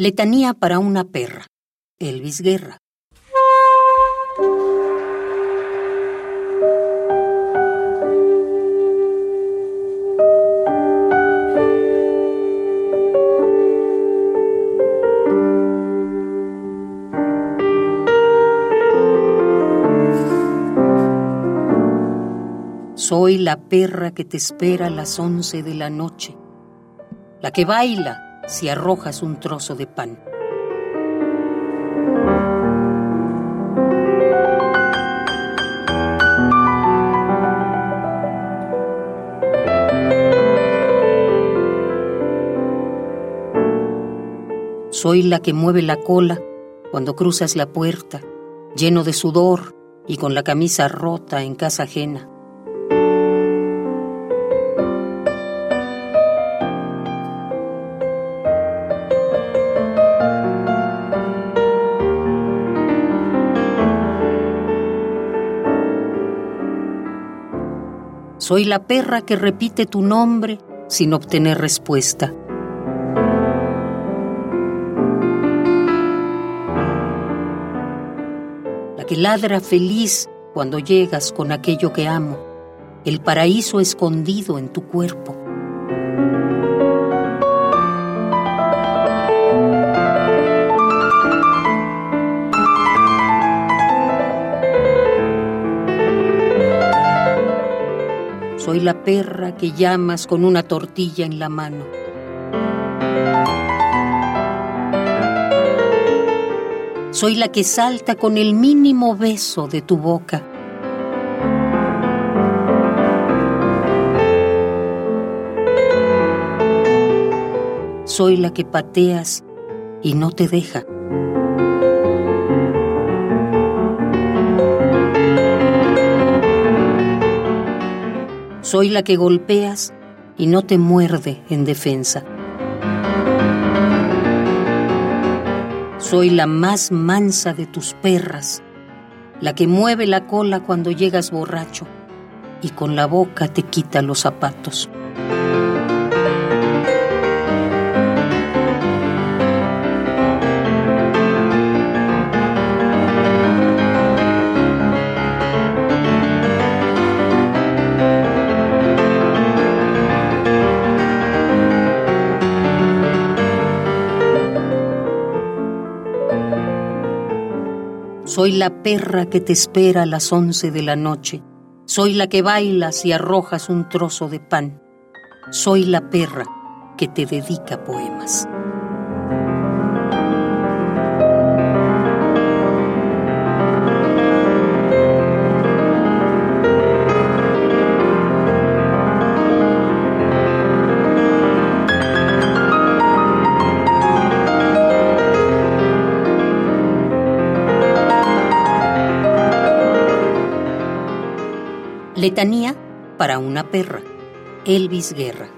Letanía para una perra. Elvis Guerra. Soy la perra que te espera a las once de la noche, la que baila si arrojas un trozo de pan. Soy la que mueve la cola cuando cruzas la puerta, lleno de sudor y con la camisa rota en casa ajena. Soy la perra que repite tu nombre sin obtener respuesta. La que ladra feliz cuando llegas con aquello que amo, el paraíso escondido en tu cuerpo. Soy la perra que llamas con una tortilla en la mano. Soy la que salta con el mínimo beso de tu boca. Soy la que pateas y no te deja. Soy la que golpeas y no te muerde en defensa. Soy la más mansa de tus perras, la que mueve la cola cuando llegas borracho y con la boca te quita los zapatos. Soy la perra que te espera a las once de la noche. Soy la que bailas y arrojas un trozo de pan. Soy la perra que te dedica poemas. Letanía para una perra. Elvis Guerra.